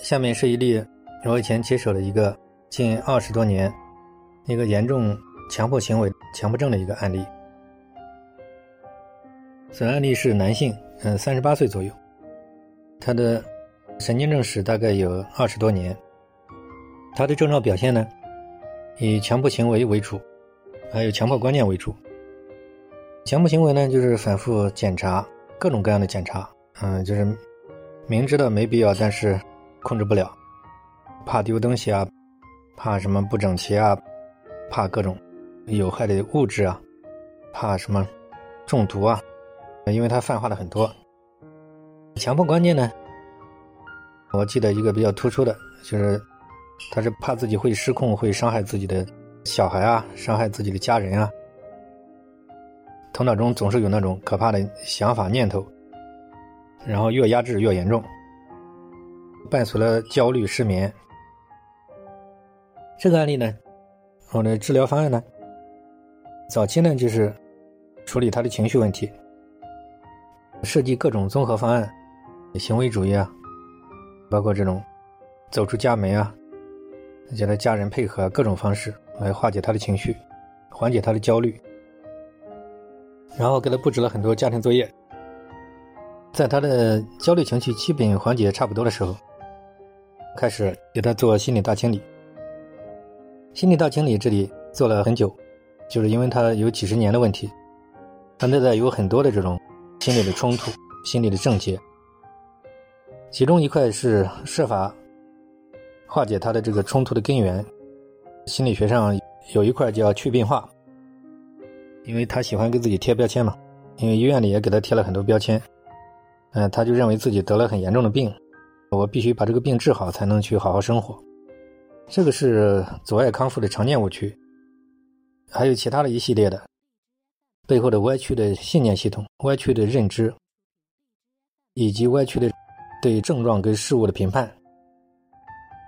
下面是一例我以前接手的一个近二十多年一个严重强迫行为强迫症的一个案例。此案例是男性，嗯，三十八岁左右，他的神经症史大概有二十多年。他的症状表现呢，以强迫行为为主，还有强迫观念为主。强迫行为呢，就是反复检查各种各样的检查，嗯，就是明知道没必要，但是控制不了，怕丢东西啊，怕什么不整齐啊，怕各种有害的物质啊，怕什么中毒啊。因为他泛化的很多，强迫观念呢，我记得一个比较突出的，就是他是怕自己会失控，会伤害自己的小孩啊，伤害自己的家人啊，头脑中总是有那种可怕的想法念头，然后越压制越严重，伴随了焦虑、失眠。这个案例呢，我的治疗方案呢，早期呢就是处理他的情绪问题。设计各种综合方案，行为主义啊，包括这种走出家门啊，叫他家人配合各种方式来化解他的情绪，缓解他的焦虑。然后给他布置了很多家庭作业，在他的焦虑情绪基本缓解差不多的时候，开始给他做心理大清理。心理大清理这里做了很久，就是因为他有几十年的问题，他内在有很多的这种。心理的冲突，心理的症结，其中一块是设法化解他的这个冲突的根源。心理学上有一块叫去病化，因为他喜欢给自己贴标签嘛，因为医院里也给他贴了很多标签，嗯，他就认为自己得了很严重的病，我必须把这个病治好才能去好好生活，这个是阻碍康复的常见误区，还有其他的一系列的。背后的歪曲的信念系统、歪曲的认知，以及歪曲的对症状跟事物的评判，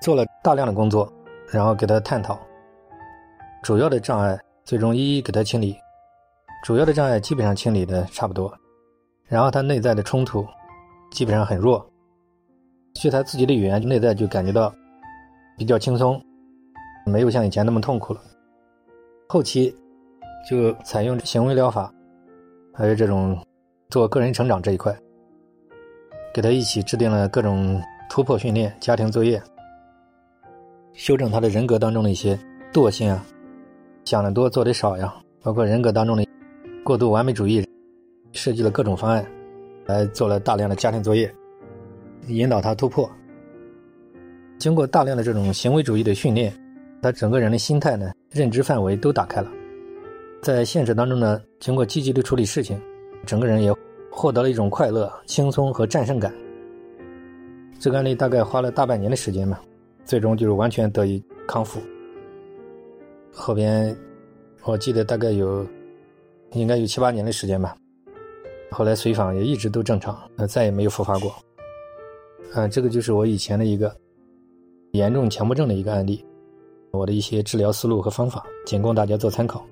做了大量的工作，然后给他探讨主要的障碍，最终一一给他清理。主要的障碍基本上清理的差不多，然后他内在的冲突基本上很弱，据他自己的语言，内在就感觉到比较轻松，没有像以前那么痛苦了。后期。就采用行为疗法，还有这种做个人成长这一块，给他一起制定了各种突破训练、家庭作业，修正他的人格当中的一些惰性啊，想的多做的少呀，包括人格当中的过度完美主义，设计了各种方案，来做了大量的家庭作业，引导他突破。经过大量的这种行为主义的训练，他整个人的心态呢、认知范围都打开了。在现实当中呢，经过积极的处理事情，整个人也获得了一种快乐、轻松和战胜感。这个案例大概花了大半年的时间嘛，最终就是完全得以康复。后边我记得大概有应该有七八年的时间吧。后来随访也一直都正常，呃，再也没有复发过。嗯，这个就是我以前的一个严重强迫症的一个案例，我的一些治疗思路和方法，仅供大家做参考。